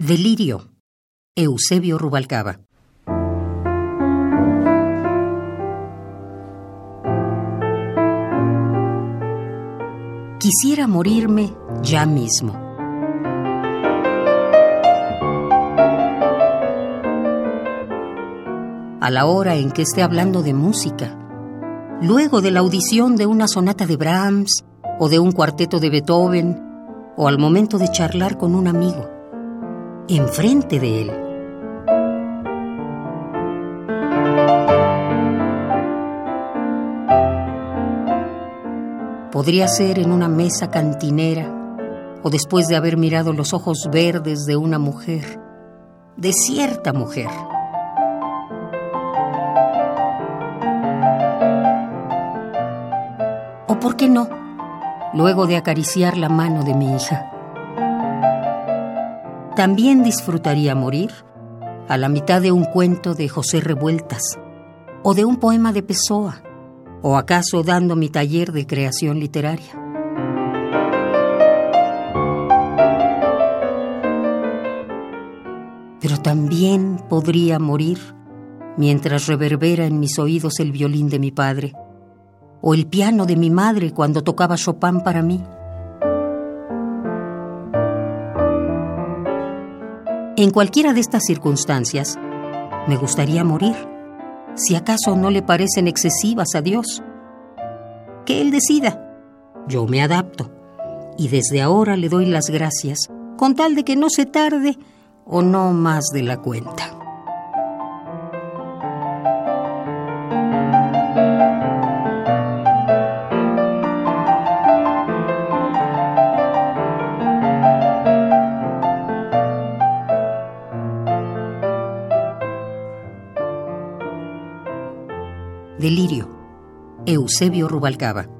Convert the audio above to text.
Delirio. Eusebio Rubalcaba. Quisiera morirme ya mismo. A la hora en que esté hablando de música, luego de la audición de una sonata de Brahms o de un cuarteto de Beethoven, o al momento de charlar con un amigo enfrente de él. Podría ser en una mesa cantinera o después de haber mirado los ojos verdes de una mujer, de cierta mujer. ¿O por qué no? Luego de acariciar la mano de mi hija también disfrutaría morir a la mitad de un cuento de José Revueltas o de un poema de Pessoa o acaso dando mi taller de creación literaria. Pero también podría morir mientras reverbera en mis oídos el violín de mi padre o el piano de mi madre cuando tocaba Chopin para mí. En cualquiera de estas circunstancias, me gustaría morir, si acaso no le parecen excesivas a Dios. Que Él decida. Yo me adapto. Y desde ahora le doy las gracias, con tal de que no se tarde o no más de la cuenta. Delirio. Eusebio Rubalcaba.